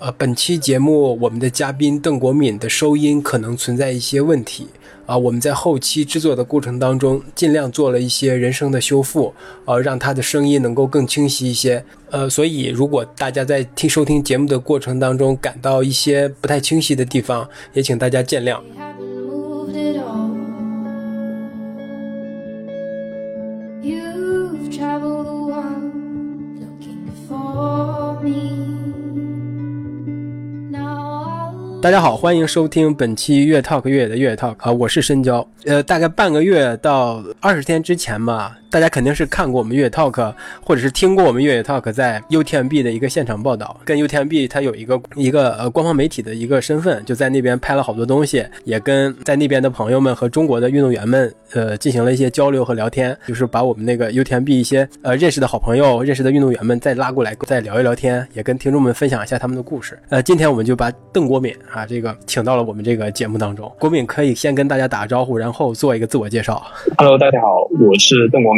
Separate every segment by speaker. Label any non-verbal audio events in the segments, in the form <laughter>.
Speaker 1: 呃，本期节目我们的嘉宾邓国敏的收音可能存在一些问题啊，我们在后期制作的过程当中尽量做了一些人声的修复，呃，让他的声音能够更清晰一些。呃，所以如果大家在听收听节目的过程当中感到一些不太清晰的地方，也请大家见谅。大家好，欢迎收听本期越 talk 越野的越野 talk 啊，我是深交。呃，大概半个月到二十天之前吧。大家肯定是看过我们越野 talk，或者是听过我们越野 talk 在 UTMB 的一个现场报道，跟 UTMB 它有一个一个呃官方媒体的一个身份，就在那边拍了好多东西，也跟在那边的朋友们和中国的运动员们呃进行了一些交流和聊天，就是把我们那个 UTMB 一些呃认识的好朋友、认识的运动员们再拉过来再聊一聊天，也跟听众们分享一下他们的故事。呃，今天我们就把邓国敏啊这个请到了我们这个节目当中。国敏可以先跟大家打个招呼，然后做一个自我介绍。
Speaker 2: Hello，大家好，我是邓国敏。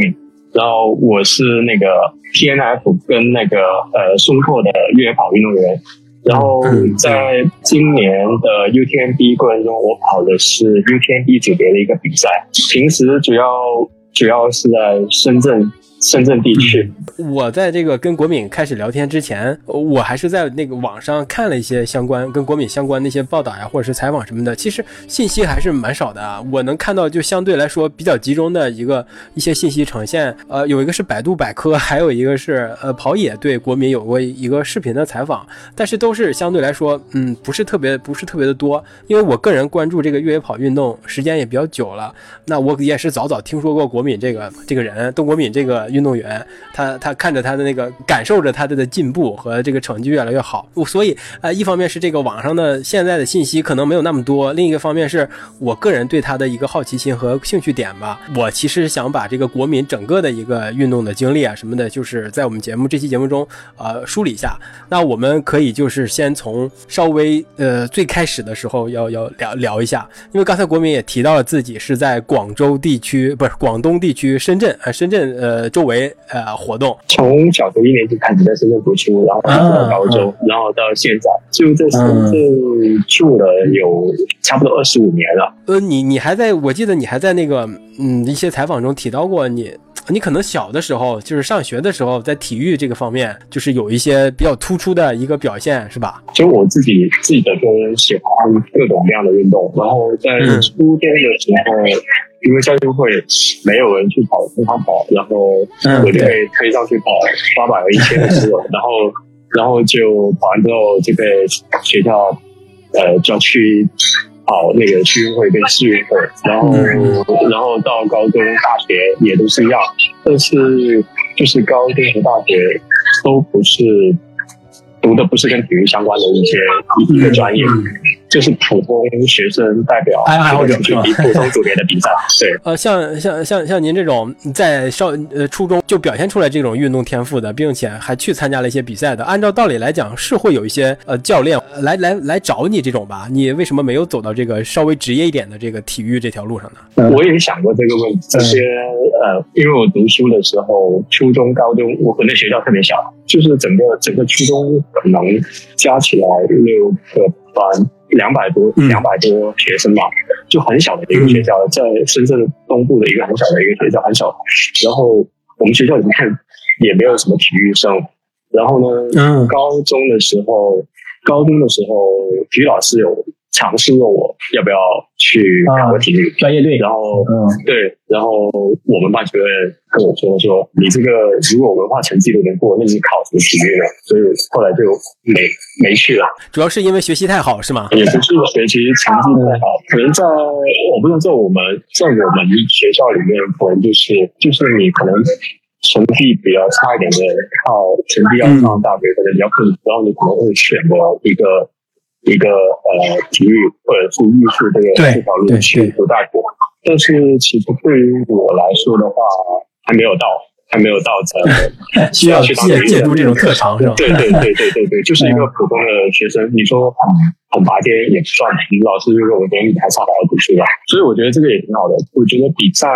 Speaker 2: 然后我是那个 T N F 跟那个呃松拓的越野跑运动员，然后在今年的 U T M B 过程中，我跑的是 U T M B 组别的一个比赛，平时主要主要是在深圳。深圳地区，
Speaker 1: 我在这个跟国敏开始聊天之前，我还是在那个网上看了一些相关跟国敏相关的一些报道呀，或者是采访什么的。其实信息还是蛮少的啊。我能看到就相对来说比较集中的一个一些信息呈现。呃，有一个是百度百科，还有一个是呃跑野对国敏有过一个视频的采访，但是都是相对来说，嗯，不是特别不是特别的多。因为我个人关注这个越野跑运动时间也比较久了，那我也是早早听说过国敏这个这个人，邓国敏这个。运动员，他他看着他的那个，感受着他的的进步和这个成绩越来越好，所以呃，一方面是这个网上的现在的信息可能没有那么多，另一个方面是我个人对他的一个好奇心和兴趣点吧。我其实想把这个国民整个的一个运动的经历啊什么的，就是在我们节目这期节目中呃梳理一下。那我们可以就是先从稍微呃最开始的时候要要聊聊一下，因为刚才国民也提到了自己是在广州地区，不是广东地区深圳呃深圳呃。为呃活动，
Speaker 2: 从小学一年级开始在深圳读书，然后到高中，然后到现在就在深圳住了有差不多二十五年了。
Speaker 1: 呃，你你还在我记得你还在那个嗯一些采访中提到过你你可能小的时候就是上学的时候在体育这个方面就是有一些比较突出的一个表现是吧？
Speaker 2: 其实我自己自己的个人喜欢各种各样的运动，然后在初中的时候。因为校运会没有人去跑乒乓跑，然后我就被推上去跑八百和一千的时候，然后然后就跑完之后就被学校呃叫去跑那个区运会跟市运会，然后然后到高中大学也都是一样，但是就是高中和大学都不是。读的不是跟体育相关的一些一个专业，就是普通学生代表
Speaker 1: 爱好者
Speaker 2: 去比普通组别的比赛。<laughs> 对，
Speaker 1: 呃，像像像像您这种在少呃初中就表现出来这种运动天赋的，并且还去参加了一些比赛的，按照道理来讲是会有一些呃教练来来来找你这种吧？你为什么没有走到这个稍微职业一点的这个体育这条路上
Speaker 2: 呢？我也想过这个问题，这些呃，因为我读书的时候，初中、高中，我可能学校特别小，就是整个整个初中。可能加起来六个班，两百多两百多学生吧，就很小的一个学校，在深圳东部的一个很小的一个学校，很小。然后我们学校里面也没有什么体育生。然后呢，高中的时候，高中的时候体育老师有。尝试问我要不要去考个体育
Speaker 1: 专业队，
Speaker 2: 然后嗯对，然后我们班主任跟我说说，你这个如果文化成绩都能过，那你考什么体育呢？所以后来就没没去了。
Speaker 1: 主要是因为学习太好是吗？
Speaker 2: 也不是学习成绩太好，可能在我不知道在我们在我们学校里面，可能就是就是你可能成绩比较差一点的，靠成绩要上大学可能比较困难，然后你可能会选择一个。一个呃，体育或者是艺术这个这条路去读大学，但是其实对于我来说的话，还没有到，还没有到
Speaker 1: 这 <laughs> 需要去借借助这种特长是吧？
Speaker 2: 对对对对对对，就是一个普通的学生，你说很拔尖也不算，老师就说我觉得你还差好好读书吧。所以我觉得这个也挺好的。我觉得比赛，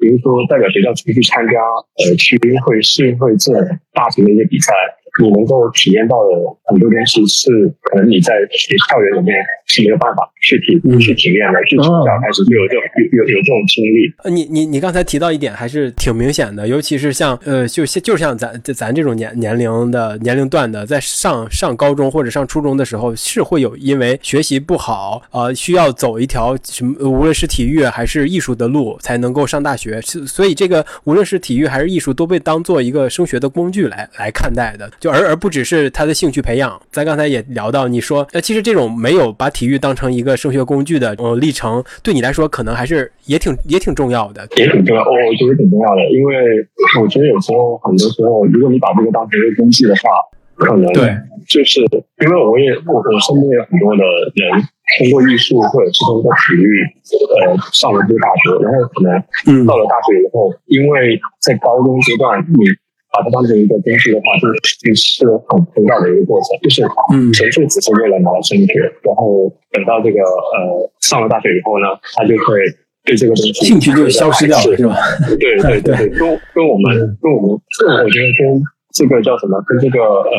Speaker 2: 比如说代表学校出去参加呃区运会、市运会这种大型的一些比赛。你能够体验到的很多东西，是可能你在学校园里面是没有办法去体去体验的，去从小开始就有这种有有有这种经历。
Speaker 1: 呃，你你你刚才提到一点还是挺明显的，尤其是像呃，就就像咱咱这种年年龄的年龄段的，在上上高中或者上初中的时候，是会有因为学习不好呃，需要走一条什么无论是体育还是艺术的路才能够上大学，所以这个无论是体育还是艺术都被当做一个升学的工具来来看待的，就。而而不只是他的兴趣培养，咱刚才也聊到，你说，那，其实这种没有把体育当成一个升学工具的呃历程，对你来说可能还是也挺也挺重要的，
Speaker 2: 也挺重要。我觉得挺重要的，因为我觉得有时候很多时候，如果你把这个当成一个工具的话，可能
Speaker 1: 对，
Speaker 2: 就是因为我也我我身边有很多的人通过艺术或者是通过体育，呃，上了这个大学，然后可能到了大学以后，因为在高中阶段你。把它当成一个工具的话，就是是很枯燥的一个过程，就是纯粹只是为了拿到升学，然后等到这个呃上了大学以后呢，他就会对这个东西
Speaker 1: 兴趣就消失掉了，是吧？
Speaker 2: 对对对对，跟跟我们跟我们，我觉得跟这个叫什么？跟这个呃，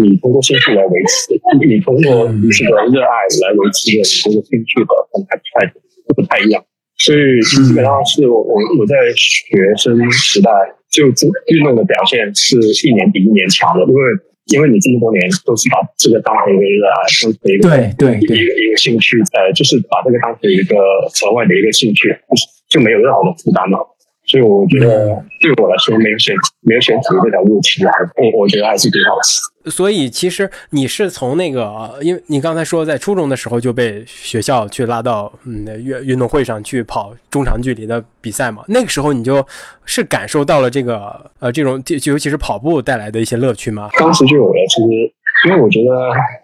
Speaker 2: 你通过兴趣来维持，你通过这个热爱来维持的你这个兴趣的状态不太不太一样，所以基本上是我我我在学生时代。就这运动的表现是一年比一年强的，因为因为你这么多年都是把这个当成一个一个
Speaker 1: 对对
Speaker 2: 一个一个兴趣，呃，就是把这个当成一个额外的一个兴趣，就是就没有任何的负担了。所以我觉得对我来说，没有选没有选择这条路，其实还我我觉得还是挺好
Speaker 1: 的。所以其实你是从那个，因为你刚才说在初中的时候就被学校去拉到嗯运运动会上去跑中长距离的比赛嘛，那个时候你就是感受到了这个呃这种就尤其是跑步带来的一些乐趣吗？
Speaker 2: 当时就有了，其实因为我觉得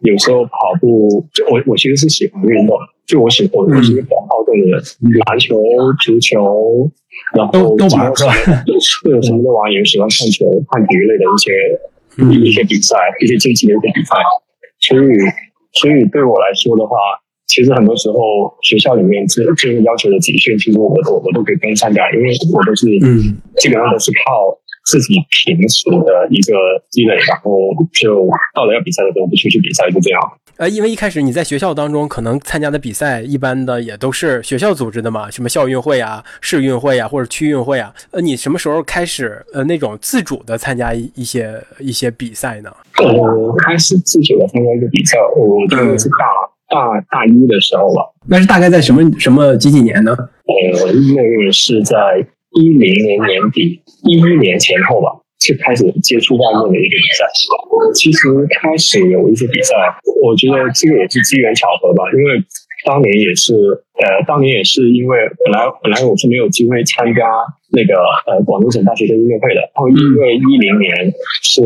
Speaker 2: 有时候跑步，就我我其实是喜欢运动，就我喜欢我是一个比较好动的人，篮球、足球。然后
Speaker 1: 都都玩是吧？
Speaker 2: 对，什么都玩，也喜欢看球、看体育类的一些一些比赛，一些竞技的一些比赛。所以，所以对我来说的话，其实很多时候学校里面这这个要求的集训，其实我我我都可以跟参加，因为我都是嗯，基本上都是靠自己平时的一个积累，然后就到了要比赛的时候就出去比赛，就这样。
Speaker 1: 呃，因为一开始你在学校当中可能参加的比赛，一般的也都是学校组织的嘛，什么校运会啊、市运会啊或者区运会啊。呃，你什么时候开始呃那种自主的参加一些一些比赛呢？
Speaker 2: 我，开始自主的参加一个比赛，我觉得是大大大一的时候吧。
Speaker 1: 那是大概在什么什么几几年呢？
Speaker 2: 呃，那个是在一零年年底，一一年前后吧。就开始接触外面的一个比赛，其实开始有一些比赛，我觉得这个也是机缘巧合吧。因为当年也是，呃，当年也是因为本来本来我是没有机会参加那个呃广东省大学生音乐会的，然后因为一零年是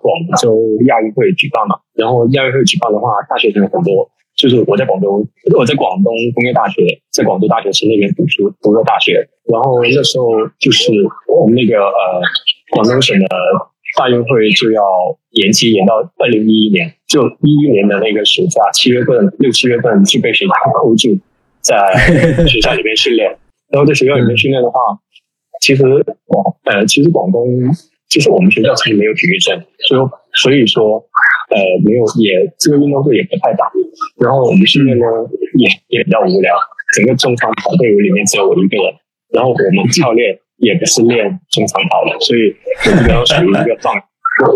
Speaker 2: 广州亚运会举办嘛，然后亚运会举办的话，大学生很多，就是我在广州，我在广东工业大学，在广州大学城那边读书，读的大学，然后那时候就是我们那个呃。广东省的大运会就要延期，延到二零一一年。就一一年的那个暑假，七月份、六七月份就被学校扣住，在 <laughs> 学校里面训练。然后在学校里面训练的话，其实广呃，其实广东就是我们学校其实没有体育证，所以所以说呃，没有也这个运动会也不太大。然后我们训练呢也也比较无聊，整个中长跑队伍里面只有我一个人。然后我们教练。也不是练中长跑的，所以我基本上属于一个放，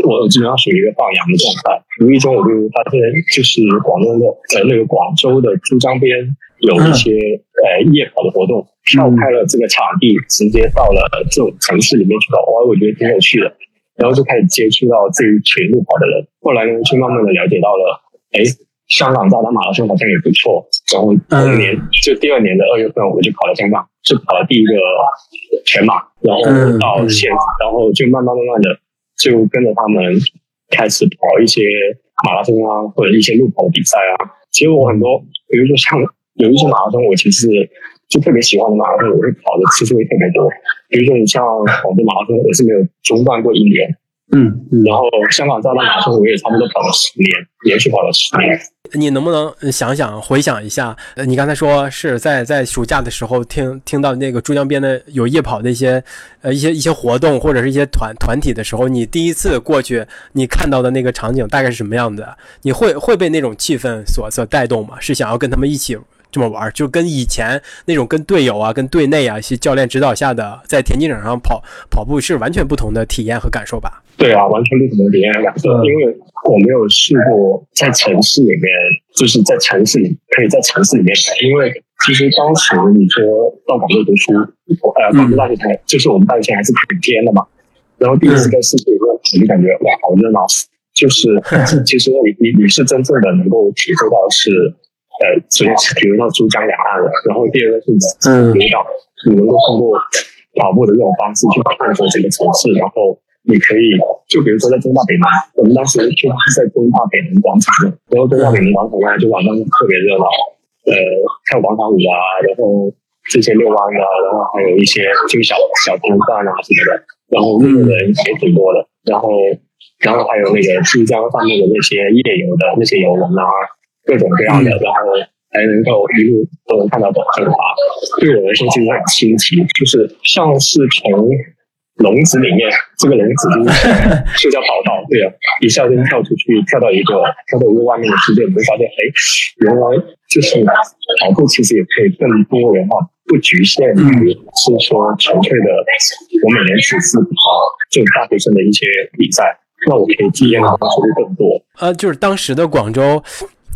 Speaker 2: 我基本上属于一个放羊的状态。无意中我就发现，就是广东的呃那个广州的珠江边有一些呃夜跑的活动，跳开了这个场地，直接到了这种城市里面去跑，我我觉得挺有趣的。然后就开始接触到这一群路跑的人，后来呢就慢慢的了解到了，哎，香港扎达马拉松好像也不错。然后第二年就第二年的二月份，我就跑了香港。就跑了第一个全马，然后到现，然后就慢慢慢慢的就跟着他们开始跑一些马拉松啊，或者一些路跑比赛啊。其实我很多，比如说像有一些马拉松，我其实就特别喜欢的马拉松，我会跑的次数也特别多。比如说你像广州马拉松，我是没有中断过一年。
Speaker 1: 嗯，
Speaker 2: 然后香港招大马拉松我也差不多跑了十年，连续跑了十年。
Speaker 1: 你能不能想想回想一下？呃，你刚才说是在在暑假的时候听听到那个珠江边的有夜跑的一些呃一些一些活动或者是一些团团体的时候，你第一次过去你看到的那个场景大概是什么样的？你会会被那种气氛所所带动吗？是想要跟他们一起？这么玩，就跟以前那种跟队友啊、跟队内啊一些教练指导下的在田径场上跑跑步是完全不同的体验和感受吧？
Speaker 2: 对啊，完全不同的体验感受。因为我没有试过在城市里面，就是在城市里可以在城市里面跑。因为其实当时你说到广州读书，呃，广州大学城就是我们大学城还是挺偏的嘛。然后第一次在市区里面跑，就感觉哇，好热闹。就是其实你你你是真正的能够体会到是。呃，首先是比如到珠江两岸的，然后第二个是体会到你能够通过跑步的这种方式去探索这个城市，然后你可以就比如说在中大北门，我们当时就是在中大北门广场，然后中大北门广场呢就晚上特别热闹，呃，跳广场舞啊，然后这些遛弯啊，然后还有一些就小小摊贩啊什么的，然后路的人也挺多的，然后然后还有那个珠江上面的那些夜游的那些游人啊。各种各样的，然后才能够一路都能看到的很滑，对我来说其实很新奇，就是像是从笼子里面，这个笼子就是塑胶跑道，对啊，一下就跳出去，跳到一个跳到一个外面的世界，你会发现，哎，原来就是跑步其实也可以更多元化，不局限于是说纯粹的，我每年只是跑就大学生的一些比赛，那我可以体验到的会更多。
Speaker 1: 呃，就是当时的广州。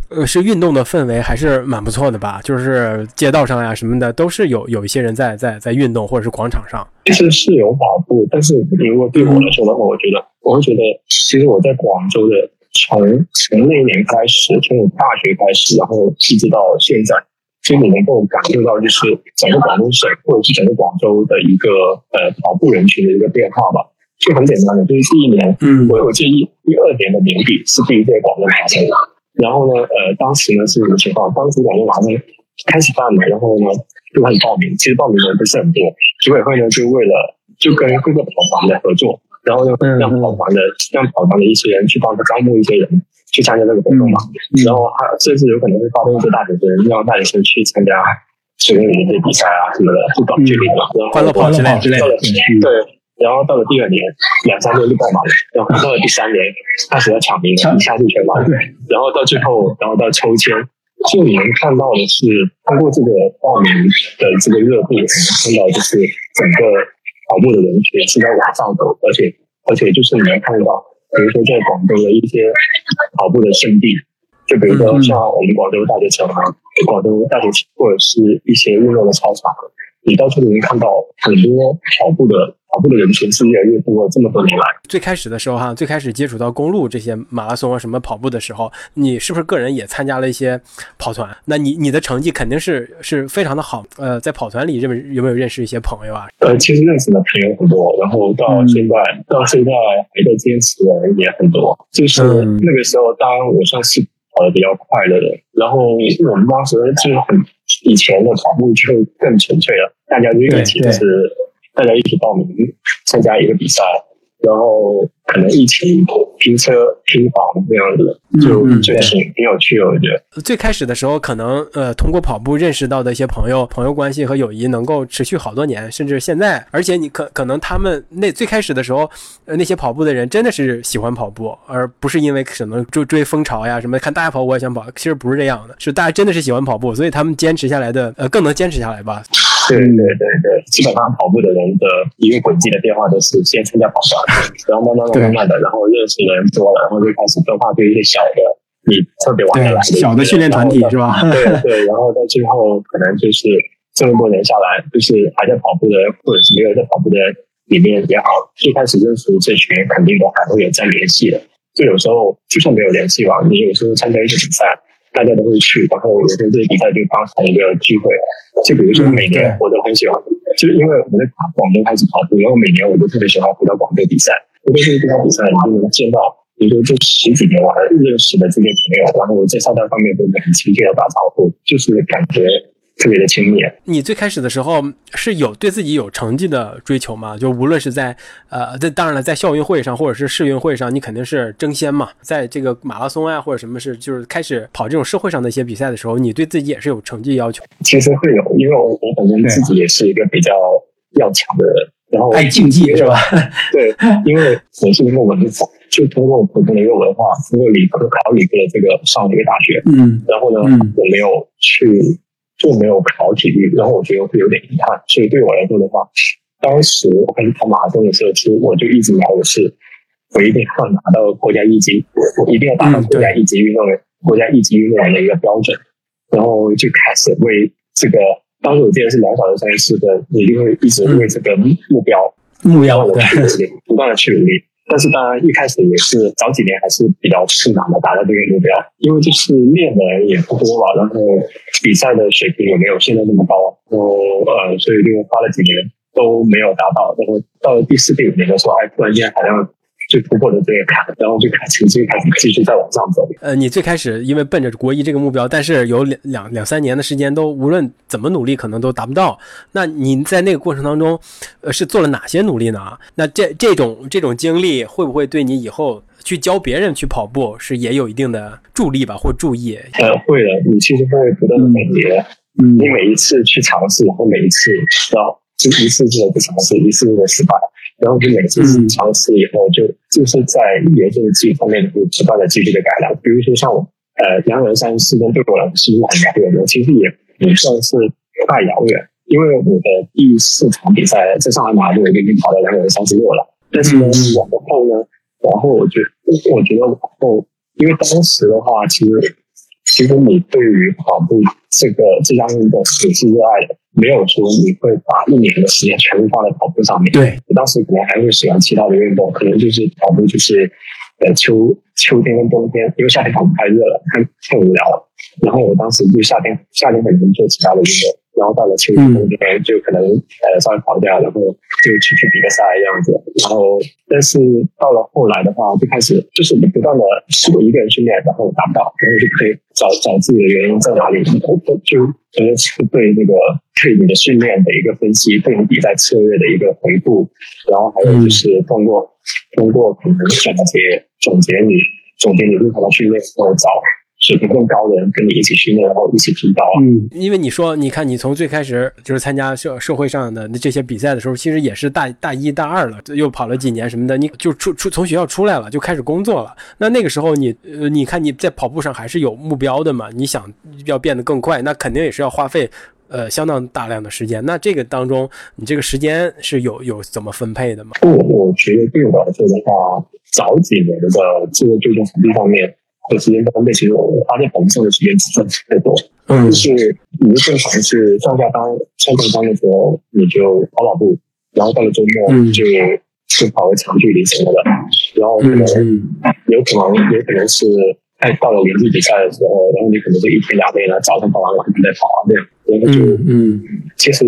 Speaker 1: 呃，是运动的氛围还是蛮不错的吧？就是街道上呀什么的，都是有有一些人在在在运动，或者是广场上。
Speaker 2: 其实是有跑步，但是如果对我来说的话，我觉得我会觉得，其实我在广州的，从从那一年开始，从我大学开始，然后一直到现在，其实你能够感受到，就是整个广东省或者是整个广州的一个呃跑步人群的一个变化吧。就很简单的，就是第一年，嗯，我有记忆，第二年的年底是第一届广东马拉松。然后呢，呃，当时呢是什么情况？当时广州马上开始办了，然后呢就开始报名。其实报名的人不是很多，组委会呢就为了就跟各个跑团的合作，然后呢让跑团的让跑团的一些人去帮他招募一些人去参加这个活动嘛。然后还甚至有可能会发动一些大学生，让大学生去参加十公里的比赛啊什么的，就短距离的，
Speaker 1: 欢乐跑之类之类的。
Speaker 2: 对。然后到了第二年，两三年就爆满了。然后到了第三年，开始要抢名，一下就全满。对。然后到最后，然后到抽签，就你能看到的是，通过这个报名的这个热度，能看到就是整个跑步的人群是在往上走，而且而且就是你能看到，比如说在广州的一些跑步的圣地，就比如说像我们广州大学城啊，广州大学或者是一些运动的操场，你到处都能看到很多跑步的。跑步的人群是越来越多，这么多年来。
Speaker 1: 最开始的时候哈，最开始接触到公路这些马拉松啊什么跑步的时候，你是不是个人也参加了一些跑团？那你你的成绩肯定是是非常的好。呃，在跑团里认有没有认识一些朋友啊？
Speaker 2: 呃，其实认识的朋友很多，然后到现在到现在还在坚持的人也很多。就是那个时候，当我算是跑的比较快的人，然后我们当时就是很以前的跑步就更纯粹了，大家就一起就是。大家一起报名参加一个比赛，然后可能一起拼车拼房这样子，就就挺挺有趣的。我觉得
Speaker 1: 最开始的时候，可能呃通过跑步认识到的一些朋友，朋友关系和友谊能够持续好多年，甚至现在。而且你可可能他们那最开始的时候，呃那些跑步的人真的是喜欢跑步，而不是因为什么追追风潮呀什么，看大家跑我也想跑。其实不是这样的，是大家真的是喜欢跑步，所以他们坚持下来的，呃更能坚持下来吧。
Speaker 2: 对对对对，基本上跑步的人的一个轨迹的变化都是先参加跑团，然后慢慢慢慢的，然后认识的人多了，然后就开始分化对一些小的你特别玩得来的
Speaker 1: 小的训练团体是吧？
Speaker 2: 对对，然后到最后可能就是这么多年下来，就是还在跑步的，或者是没有在跑步的里面也好，最开始认识这群肯定都还会有在联系的。就有时候就算没有联系吧，你有时候参加一些比赛。大家都会去，然后有时候这些比赛就当成一个聚会。就比如说每年我都很喜欢，就是因为我在广州开始跑步，然后每年我都特别喜欢回到广州比赛。回到这个地方比赛，你就能见到，比如说这十几年我还认识的这些朋友，然后我在沙滩方面都很亲切的打招呼，就是感觉特别的亲密。
Speaker 1: 你最开始的时候是有对自己有成绩的追求吗？就无论是在呃，在当然了，在校运会上或者是市运会上，你肯定是争先嘛。在这个马拉松啊或者什么是就是开始跑这种社会上的一些比赛的时候，你对自己也是有成绩要求。
Speaker 2: 其实会有，因为我我本身自己也是一个比较要强的人，然后
Speaker 3: 爱竞技是吧？<laughs>
Speaker 2: 对，因为我是一个文化，就通过普通的一个文化，通过理科考理科的这个上了一个大学，
Speaker 3: 嗯，
Speaker 2: 然后呢，我没有去。就没有考体育，然后我觉得会有点遗憾。所以对我来说的话，当时我开始跑马拉松的时候，其实我就一直聊的是，我一定要拿到国家一级，我一定要达到国家一级运动员、国家一级运动员的一个标准。然后就开始为这个，当时我记得是两小时三十四分，一定会一直为这个目标
Speaker 3: 目标
Speaker 2: 我去努力，不断的去努力。但是当然一开始也是早几年还是比较困难的达到这个目标，因为就是练的人也不多吧，然后比赛的水平也没有现在那么高，然后呃，所以就花了几年都没有达到，然后到了第四、第五年的时候，哎，突然间好像。就突破了这个坎，然后就开始就开始继续再往上走。
Speaker 1: 呃，你最开始因为奔着国一这个目标，但是有两两两三年的时间都无论怎么努力，可能都达不到。那您在那个过程当中，呃，是做了哪些努力呢？那这这种这种经历会不会对你以后去教别人去跑步是也有一定的助力吧，或注意？
Speaker 2: 呃，会的。你其实会不断的总结，嗯，你每一次去尝试，然后每一次要就一次次的不尝试，一次次的失败。然后就每次尝试以后，就就是在研究技术方面有不断的继续的改良。比如说像我，呃，两人三四分对我来说是很遥远的，其实也不算是太遥远，因为我的第四场比赛在上海马拉松已经跑到两人三十六了。但是呢，往后呢，往后我觉我觉得往后，因为当时的话，其实其实你对于跑步这个这项运动也是热爱的。没有说你会把一年的时间全部放在跑步上面。
Speaker 3: 对，
Speaker 2: 我当时可能还会喜欢其他的运动，可能就是跑步，就是呃秋秋天跟冬天，因为夏天跑步太热了，太太无聊了。然后我当时就夏天夏天可能做其他的运动。然后到了秋天冬天，就可能呃稍微跑一下，然后就出去比个赛这样子。然后，但是到了后来的话，就开始就是你不断的试过一个人训练，然后达不到，然后就可以找找自己的原因在哪里，就可能是对那个对你的训练的一个分析，对你比赛策略的一个回顾，然后还有就是通过通过可能总结总结你总结你日常的训练，然后找。水平更高的人跟你一起训练，然后一起提高。
Speaker 1: 嗯，因为你说，你看，你从最开始就是参加社社会上的这些比赛的时候，其实也是大大一、大二了，又跑了几年什么的，你就出出从学校出来了，就开始工作了。那那个时候，你呃，你看你在跑步上还是有目标的嘛？你想要变得更快，那肯定也是要花费呃相当大量的时间。那这个当中，你这个时间是有有怎么分配的吗？
Speaker 2: 我我觉得对我来说的话，早几年的这个最终成绩方面。的时间分配，其实我发现红色的时间不算太多。嗯，就是你正常是上下班、上下班的时候，你就跑跑步，然后到了周末就就跑个长距离什么的，然后可能有可能有可能是哎到了年纪比赛的时候，然后你可能就一天两天了，早上跑完，晚上再跑啊这样，然后就嗯，其实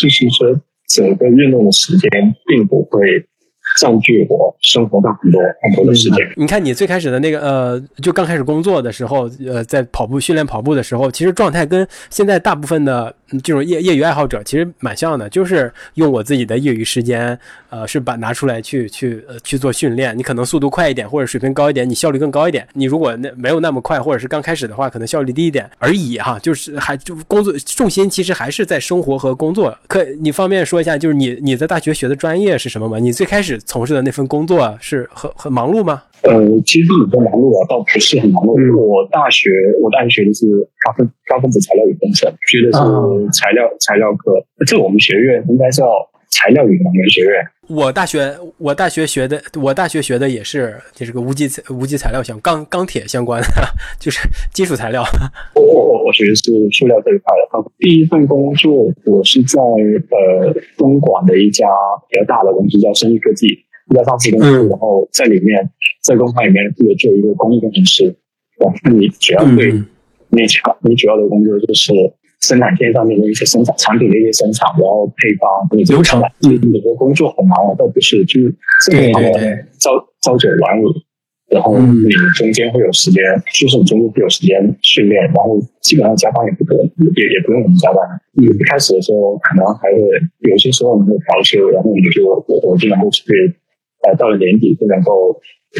Speaker 2: 就是说整个运动的时间并不会。占据我生活上很多很多的时间。
Speaker 1: 你看，你最开始的那个呃，就刚开始工作的时候，呃，在跑步训练跑步的时候，其实状态跟现在大部分的这种业业余爱好者其实蛮像的，就是用我自己的业余时间，呃，是把拿出来去去呃去做训练。你可能速度快一点，或者水平高一点，你效率更高一点。你如果那没有那么快，或者是刚开始的话，可能效率低一点而已哈。就是还就工作重心其实还是在生活和工作。可你方便说一下，就是你你在大学学的专业是什么吗？你最开始。从事的那份工作啊是很很忙碌吗？
Speaker 2: 呃，其实也不忙碌啊，倒不是很忙碌。我大学我大学学的是高分高分子材料与工程，学的是材料材料科。这我们学院应该叫材料与能源学院。
Speaker 1: 我大学我大学学的我大学学的也是就是个无机无机材料相钢钢铁相关的，<laughs> 就是金属材料。
Speaker 2: 我我我学的是塑料这一块的。第一份工作我是在呃东莞的一家比较大的公司叫生意科技，一家上市公司，然后在里面在工厂里面负责做一个工艺工程师。然后你主要对你主你主要的工作就是。生产线上面的一些生产产品的一些生产，然后配方
Speaker 1: 流程，
Speaker 2: 你的工作很忙，倒不是就是正常的朝朝九晚五，然后你中间会有时间，就是你中间会有时间训练，然后基本上加班也不多，也也不用我们加班。你一开始的时候可能还会有些时候我们会调休，然后你就我我就能够去，呃，到了年底就能够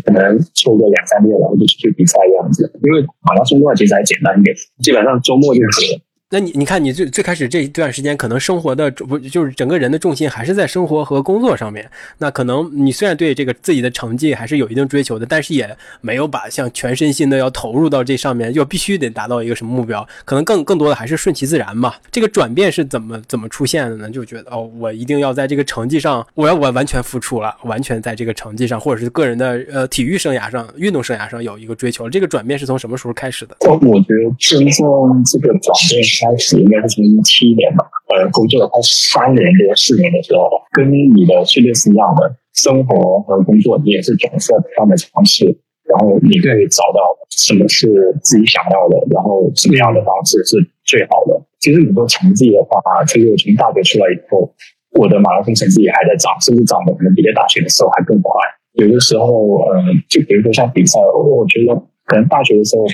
Speaker 2: 可能抽个两三天，然后就去比赛这样子。因为马拉松的话其实还简单一点，基本上周末就可以。
Speaker 1: 那你你看，你最最开始这一段时间，可能生活的不就是整个人的重心还是在生活和工作上面。那可能你虽然对这个自己的成绩还是有一定追求的，但是也没有把像全身心的要投入到这上面，要必须得达到一个什么目标。可能更更多的还是顺其自然吧。这个转变是怎么怎么出现的呢？就觉得哦，我一定要在这个成绩上，我要我完全付出了，完全在这个成绩上，或者是个人的呃体育生涯上、运动生涯上有一个追求。这个转变是从什么时候开始的？
Speaker 2: 我觉得真正这个转变。开始应该是从一七年吧，呃，工作了快三年多四年的时候，跟你的训练是一样的，生活和工作你也是总是不断的尝试，然后你可以找到什么是自己想要的，然后什么样的方式是最好的。其实你说成绩的话，其实我从大学出来以后，我的马拉松成绩也还在涨，甚至涨的可能比在大学的时候还更快。有的时候，呃，就比如说像比赛，我觉得可能大学的时候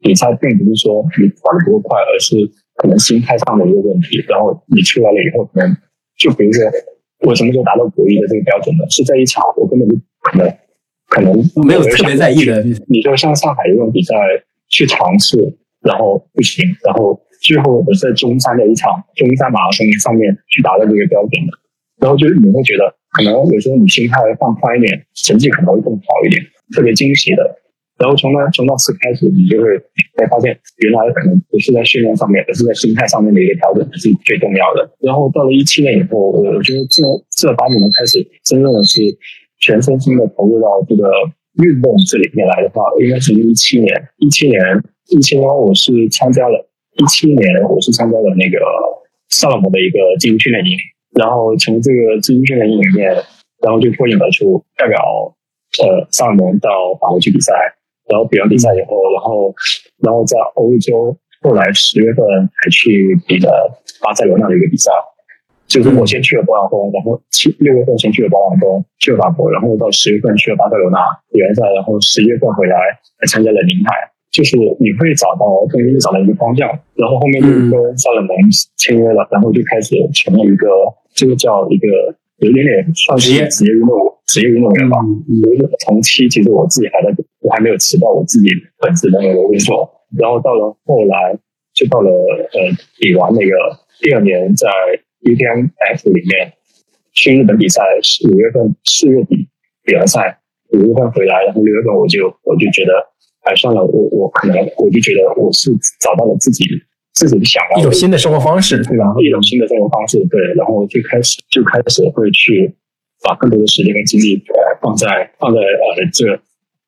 Speaker 2: 比赛并不是说你跑得多快，而是可能心态上的一个问题，然后你出来了以后，可能就比如说我什么时候达到国一的这个标准呢？是在一场我根本就可能可能 <laughs>
Speaker 1: 没有特别在意的。
Speaker 2: 你就像上海这种比赛去尝试，然后不行，然后最后我在中山的一场中山马拉松上面去达到这个标准的，然后就是你会觉得可能有时候你心态放宽一点，成绩可能会更好一点，特别惊喜的。然后从那从那次开始，你就会会发现，原来可能不是在训练上面，而是在心态上面的一个调整是最重要的。然后到了一七年以后，我我觉得这这八年开始，真正的是全身心的投入到这个运动这里面来的话，应该是一七年。一七年，一七年我是参加了，一七年我是参加了那个萨勒姆的一个精英训练营，然后从这个精英训练营里面，然后就脱颖而出，代表呃萨尔姆到法国去比赛。然后比完比赛以后，然后，然后在欧洲，后来十月份还去比了巴塞罗那的一个比赛，就是我先去了勃朗峰，然后七六月份先去了勃朗峰，去了法国，然后到十月份去了巴塞罗那比完赛，然后十一月份回来还参加了宁海，就是你会找到，终于找到一个方向，然后后面就跟萨勒蒙签约了，然后就开始成了一个，这个叫一个。有一点点算是职业运动职业运动员吧。从期其实我自己还在，我还没有辞掉我自己本职的那个工作。然后到了后来，就到了呃比完那个第二年在 UTMF 里面去日本比赛，五月份四月底比完赛，五月份回来，然后六月份我就我就觉得，哎算了，我我可能我就觉得我是找到了自己。自己想要
Speaker 1: 一种新的生活方式，
Speaker 2: 对吧？一种新的生活方式，对。然后最开始就开始会去把更多的时间跟精力呃放在放在呃这。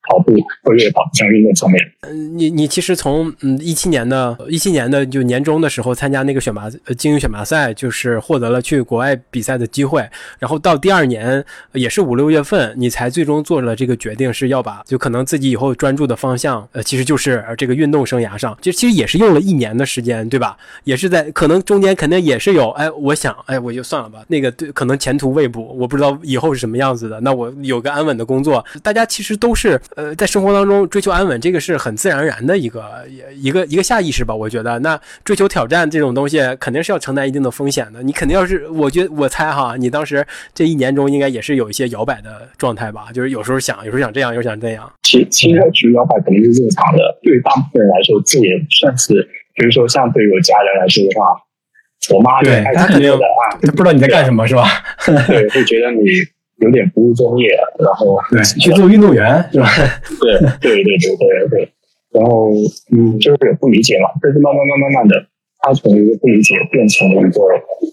Speaker 2: 跑步或者跑这样运动上面，
Speaker 1: 嗯，你你其实从嗯一七年的一七年的就年终的时候参加那个选拔呃精英选拔赛，就是获得了去国外比赛的机会，然后到第二年也是五六月份，你才最终做了这个决定，是要把就可能自己以后专注的方向，呃，其实就是这个运动生涯上，就其实也是用了一年的时间，对吧？也是在可能中间肯定也是有，哎，我想，哎，我就算了吧，那个对，可能前途未卜，我不知道以后是什么样子的，那我有个安稳的工作，大家其实都是。呃，在生活当中追求安稳，这个是很自然而然的一个一个一个下意识吧？我觉得，那追求挑战这种东西，肯定是要承担一定的风险的。你肯定要是，我觉得我猜哈，你当时这一年中应该也是有一些摇摆的状态吧？就是有时候想，有时候想这样，有时候想这样。
Speaker 2: 其其实其实摇摆肯定是正常的。对于大部分人来说，这也算是，比如说像对于我家人来说的话，我妈
Speaker 1: 对她肯定不知道你在干什么，是吧？
Speaker 2: 对，会觉得你。有点不务正业，然后
Speaker 1: 对去做运动员是吧？<laughs>
Speaker 2: 对对对对对对，然后嗯，就是不理解嘛，但是慢慢慢慢慢的，他从一个不理解变成了一个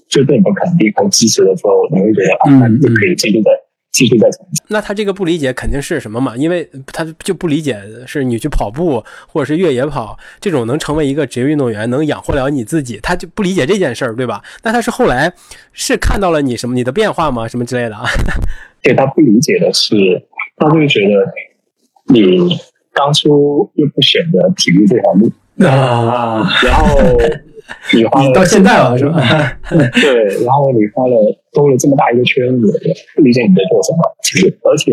Speaker 2: 就对你们肯定和支持的时候，你会觉得啊，就可以继续在。继续在前进。
Speaker 1: 那他这个不理解肯定是什么嘛？因为他就不理解是你去跑步或者是越野跑这种能成为一个职业运动员，能养活了你自己，他就不理解这件事儿，对吧？那他是后来是看到了你什么你的变化吗？什么之类的啊？<laughs>
Speaker 2: 对他不理解的是，他会觉得你当初又不选择体育这条路
Speaker 1: 啊，
Speaker 2: 然后。你花了
Speaker 1: 到现在了是吧？<laughs>
Speaker 2: 对，然后你花了兜了这么大一个圈子，不理解你在做什么。其实，而且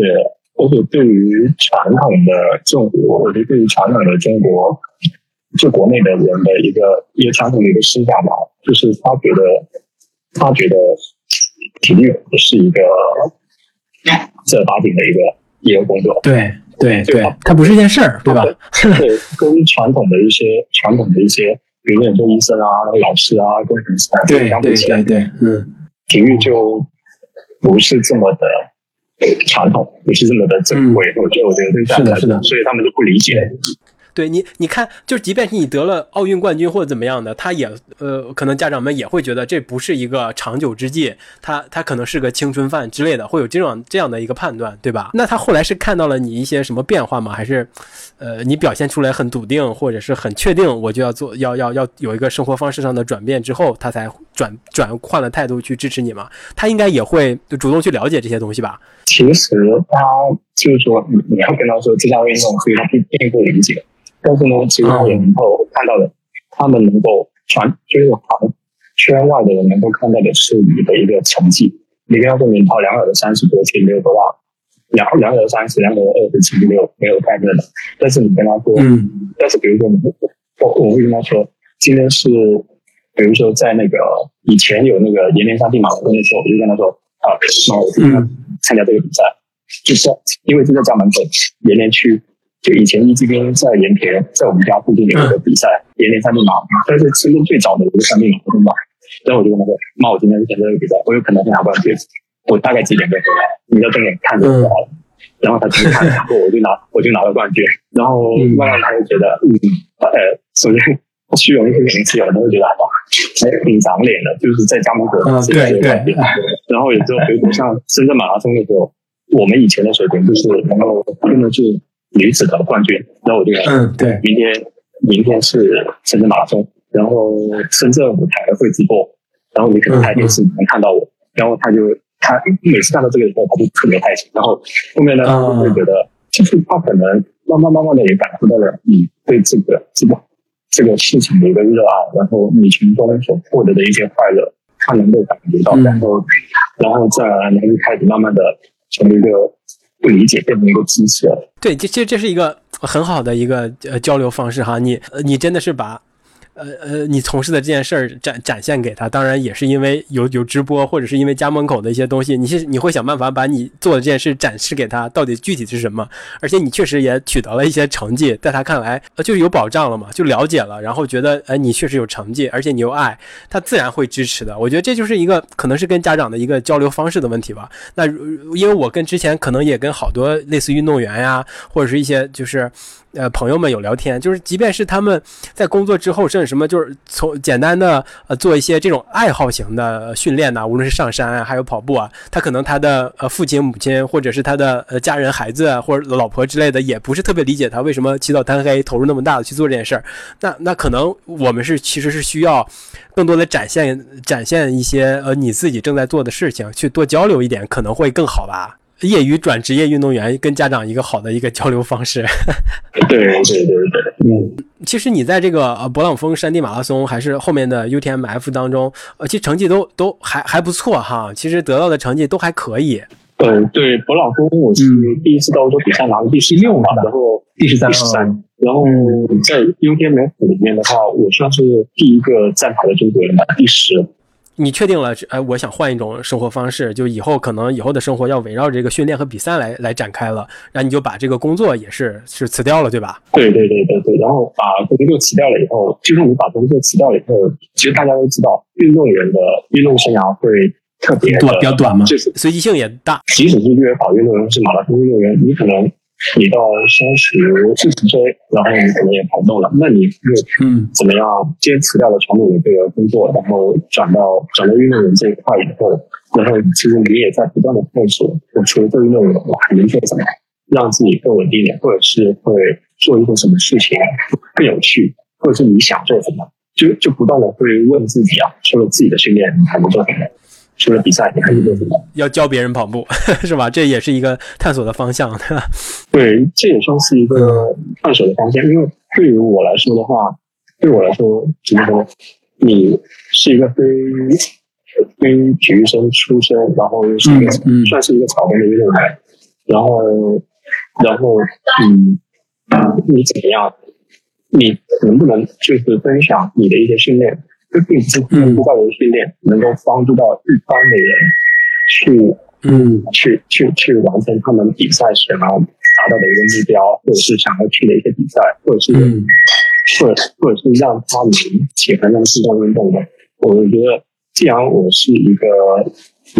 Speaker 2: 而且对于传统的中国，或者对于传统的中国，就国内的人的一个一个传统的一个思想吧，就是他觉得他觉得体育不是一个正儿八经的一个一个工作。
Speaker 1: 对对对，它不是一件事儿，对吧？
Speaker 2: 对，跟传统的一些传统的一些，比如说做医生啊、老师啊、工程师啊，
Speaker 1: 对对对对，嗯，
Speaker 2: 体育就不是这么的。传统不是这么的正规，我觉得我觉得
Speaker 1: 是的，是的，
Speaker 2: 所以他们就不理解。
Speaker 1: 对你，你看，就即便是你得了奥运冠军或者怎么样的，他也呃，可能家长们也会觉得这不是一个长久之计，他他可能是个青春饭之类的，会有这种这样的一个判断，对吧？那他后来是看到了你一些什么变化吗？还是呃，你表现出来很笃定或者是很确定，我就要做，要要要有一个生活方式上的转变之后，他才转转换了态度去支持你吗？他应该也会主动去了解这些东西吧？
Speaker 2: 其实他就是说，你你要跟他说这项运动，所以他并并不理解。但是呢，其实他也能够看到的，他们能够传，就是行圈外的人能够看到的是你的一个成绩。你跟他说你跑两百的三十多，其实没有多大，两两百三十、两百二十七没有没有概念的。但是你跟他说，嗯，但是比如说我我会跟他说，今天是，比如说在那个以前有那个延年山地马拉松的时候，我就跟他说啊，那我今天参加这个比赛，就是因为就在家门口延年区。就以前一级兵在盐田，在我们家附近有一个比赛，盐田三地马，但是其中最早的一个三地马拉松嘛。然后我就跟他说：“妈，我今天参加这个比赛，我有可能会拿冠军。我大概几点钟回来？你要睁眼看着就好了。”然后他去看，然后我就拿，我就拿了冠军。然后慢慢他就觉得，嗯，呃，首先虚荣心肯定是有，他会觉得哇，还挺长脸的，就是在家门口。然后有时候回头像深圳马拉松的时候，我们以前的水平就是能够真的是。女子的冠军，然后我就
Speaker 1: 嗯对，
Speaker 2: 明天明天是深圳马拉松，然后深圳舞台会直播，然后你可能台电视能看到我，然后他就他每次看到这个时候他就特别开心，然后后面呢就会觉得，就是他可能慢慢慢慢的也感受到了你对这个这个这个事情的一个热爱，然后你从中所获得的一些快乐，他能够感觉到，然后然后再然后就开始慢慢的从一个。不理解变成一个支持。
Speaker 1: 对，这这这是一个很好的一个呃交流方式哈。你你真的是把。呃呃，你从事的这件事儿展展现给他，当然也是因为有有直播，或者是因为家门口的一些东西，你是你会想办法把你做的这件事展示给他，到底具体是什么？而且你确实也取得了一些成绩，在他看来，呃，就有保障了嘛，就了解了，然后觉得，哎，你确实有成绩，而且你又爱他，自然会支持的。我觉得这就是一个可能是跟家长的一个交流方式的问题吧。那因为我跟之前可能也跟好多类似运动员呀，或者是一些就是。呃，朋友们有聊天，就是即便是他们在工作之后，甚什么，就是从简单的呃做一些这种爱好型的训练呢，无论是上山啊，还有跑步啊，他可能他的呃父亲、母亲，或者是他的呃家人、孩子或者老婆之类的，也不是特别理解他为什么起早贪黑，投入那么大的去做这件事儿。那那可能我们是其实是需要更多的展现展现一些呃你自己正在做的事情，去多交流一点，可能会更好吧。业余转职业运动员跟家长一个好的一个交流方式。<laughs>
Speaker 2: 对对对对，嗯，
Speaker 1: 其实你在这个呃勃朗峰山地马拉松还是后面的 UTMF 当中，呃，其实成绩都都还还不错哈。其实得到的成绩都还可以。
Speaker 2: 嗯，对，勃朗峰我是第一次到欧洲比赛拿了第十六嘛，然后第十三，第十三。然后在 UTMF 里面的话，我算是第一个站台的中国人吧，第十。
Speaker 1: 你确定了？哎，我想换一种生活方式，就以后可能以后的生活要围绕这个训练和比赛来来展开了。然后你就把这个工作也是是辞掉了，对吧？
Speaker 2: 对对对对对。然后把工作辞掉了以后，就是你把工作辞掉了以后，其实大家都知道，运动员的运动生涯会特别
Speaker 1: 短，比较短嘛，就是随机性也大。
Speaker 2: 即使是越野跑运动员，是马拉松运动员，你可能。你到三十四十岁，然后你可能也跑不动了，那你又嗯。怎么样坚持掉了传统的这个工作，然后转到转到运动员这一块以后，然后其实你也在不断的探索，我除了做运动员，我还能做什么，让自己更稳定一点，或者是会做一些什么事情更有趣，或者是你想做什么，就就不断的会问自己啊，除了自己的训练，你还能做什么？除了比赛，你还是做什么？
Speaker 1: 要教别人跑步，<laughs> 是吧？这也是一个探索的方向，<laughs> 对吧？
Speaker 2: 对，这也算是一个探索的方向。因为对于我来说的话，对我来说，怎么说？你是一个非非体育生出身，然后又是一个算是一个草根的运动员，然后然后嗯，你怎么样？你能不能就是分享你的一些训练？这并不是不教的训练能够帮助到一般的人去嗯。去去去完成他们比赛想要达到的一个目标，或者是想要去的一些比赛，或者是或者或者是让他们喜欢上这项运动的。我觉得，既然我是一个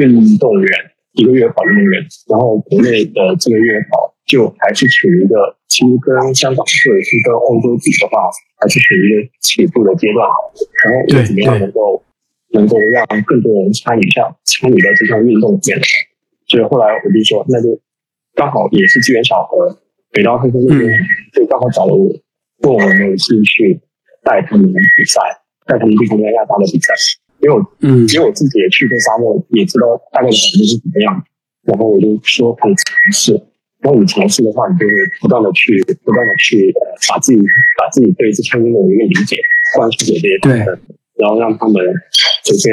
Speaker 2: 运动员，一个月跑运动员，然后国内的这个月跑就还是处于一个。其实跟香港或者是跟欧洲比的话，还是处于一个起步的阶段。然后又怎么样能够能够让更多人参与下参与到这项运动里面？所以后来我就说，那就刚好也是机缘巧合，北大黑科那边就刚好找了我，问我有没有兴趣带他们比赛，带他们去参加亚大的比赛。因为我嗯，因为我自己也去过沙漠，也知道大概的环境是怎么样。然后我就说可以尝试。当你尝试的话，你就会不断的去，不断的去把自己把自己对这项运动的一个理解灌输给这些同学，然后让他们首先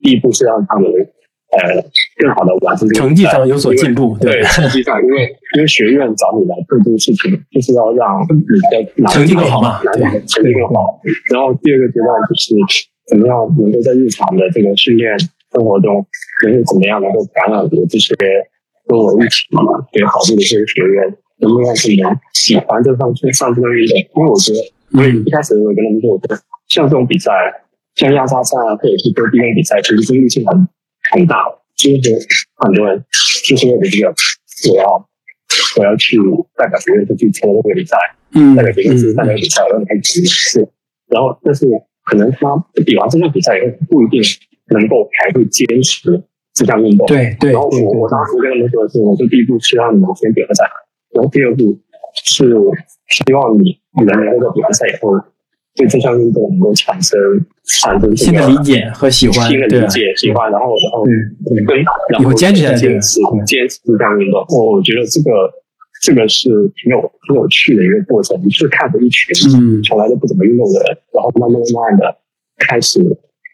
Speaker 2: 第一步是让他们呃更好的完成
Speaker 1: 成绩上有所进步。
Speaker 2: 对，成绩上，因为因为学院找你来做这个事情，就是要让你的
Speaker 1: 成绩更好嘛，对，
Speaker 2: 成绩更好。然后第二个阶段就是怎么样能够在日常的这个训练生活中，能够怎么样能够感染这些。跟我一起学好这个这个学员，能不能让他们喜欢这上去上这个运动？因为我觉得，因为一开始我跟他们说，我觉得像这种比赛，像亚沙赛啊，或者是做地面比赛，其实争议性很很大。就是很多人就是为了这个，我要我要去代表学院去参加这个比赛，嗯，代表学院去参加比赛，然后开始是，然后但是可能他比完这项比赛以后，不一定能够还会坚持。这项运动，
Speaker 1: 对对。
Speaker 2: 然后我我当时跟他们说的是，我说第一步是让你们先比完赛，然后第二步是希望你你们能够比完赛以后，对这项运动能够产生产生
Speaker 1: 新的理解和喜欢，
Speaker 2: 新的理解喜欢，然后然后
Speaker 1: 对，然后坚持
Speaker 2: 坚持坚持这项运动。我我觉得这个这个是挺有挺有趣的一个过程，你是看着一群从来都不怎么运动的人，然后慢慢慢慢的开始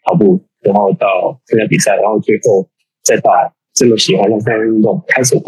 Speaker 2: 跑步，然后到参加比赛，然后最后。再到这么喜欢上这项运动，开始会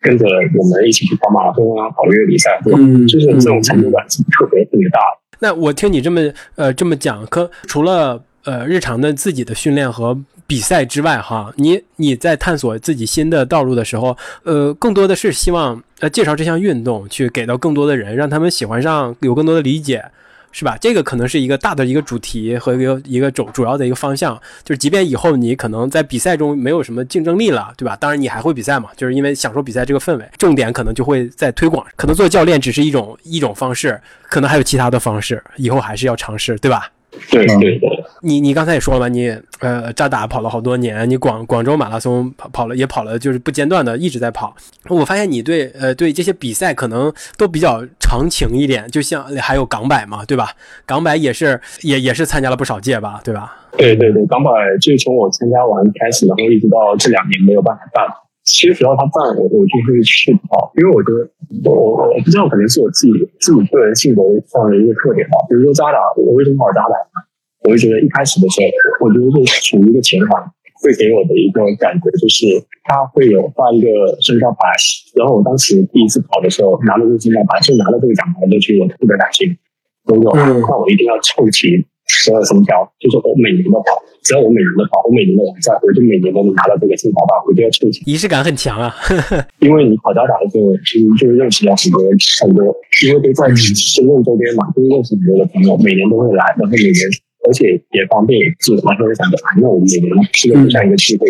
Speaker 2: 跟着我们一起去跑马拉松啊，跑越野比赛，嗯，就是这种成就感是特别特别大。
Speaker 1: 那我听你这么呃这么讲，可除了呃日常的自己的训练和比赛之外，哈，你你在探索自己新的道路的时候，呃，更多的是希望呃介绍这项运动，去给到更多的人，让他们喜欢上，有更多的理解。是吧？这个可能是一个大的一个主题和一个一个主主要的一个方向，就是即便以后你可能在比赛中没有什么竞争力了，对吧？当然你还会比赛嘛，就是因为享受比赛这个氛围，重点可能就会在推广。可能做教练只是一种一种方式，可能还有其他的方式，以后还是要尝试，对吧？
Speaker 2: 对对对，
Speaker 1: 你你刚才也说了嘛，你呃扎打跑了好多年，你广广州马拉松跑跑了也跑了，就是不间断的一直在跑。我发现你对呃对这些比赛可能都比较长情一点，就像还有港百嘛，对吧？港百也是也也是参加了不少届吧，对吧？
Speaker 2: 对对对，港百就从我参加完开始，然后一直到这两年没有办法办。其实只要他办，我我就会去跑，因为我觉得我我不知道，可能是我自己自己个人性格上的一个特点吧。比如说扎达，我为什么跑扎达？我就觉得一开始的时候，我觉得是处于一个前环，会给我的一个感觉就是他会有发一个身高牌，然后我当时第一次跑的时候拿了这个身高牌，就拿了这个奖牌就去，我特别开心。我说那我一定要凑齐。十二生肖，就是我每年都跑，只要我每年都跑，我每年都完赛，我就每年都能拿到这个金牌吧，我就要凑齐。
Speaker 1: 仪式感很强啊，<laughs>
Speaker 2: 因为你跑加达的时候，其实就认识了很多很多，因为都在深圳周边嘛，就认识很多的朋友，每年都会来，然后每年而且也方便，是完全会想着，那我们每年是个像一个聚会。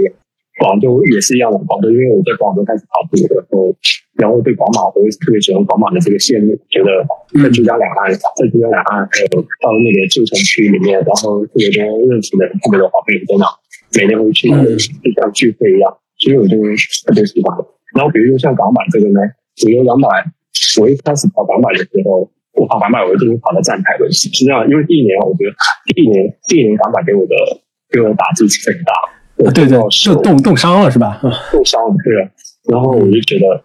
Speaker 2: 广州也是一样的，广州因为我在广州开始跑步的时候，然后对广马我特别喜欢广马的这个线路，觉得在珠江两岸，在珠江两岸还有到那个旧城区里面，然后特别多认识的人特别多好朋友在那，每年会去，就像聚会一样，所以我就特别喜欢。然后比如说像港版这个呢，比如港百，我一开始跑港版的时候，我跑港百我一定跑到站台位，实际上因为第一年我觉得第一年第一年港百给我的给我的打击是很大。
Speaker 1: 对对，是冻冻伤了是吧？
Speaker 2: 冻伤了，对。然后我就觉得，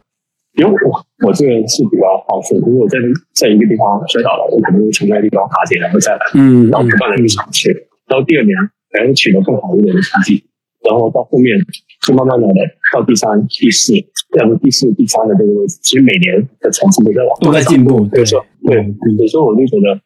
Speaker 2: 因为我我这个人是比较好胜，如果在在一个地方摔倒了，我可能会从那个地方爬起来，然后再来，嗯，然后不断的去尝试。然后第二年，还能取得更好一点的成绩。然后到后面就慢慢的到第三、第四，然后第四、第三的这个位置，其实每年的成绩都在往
Speaker 1: 都在进步。
Speaker 2: 对，说对，有时候我就觉得，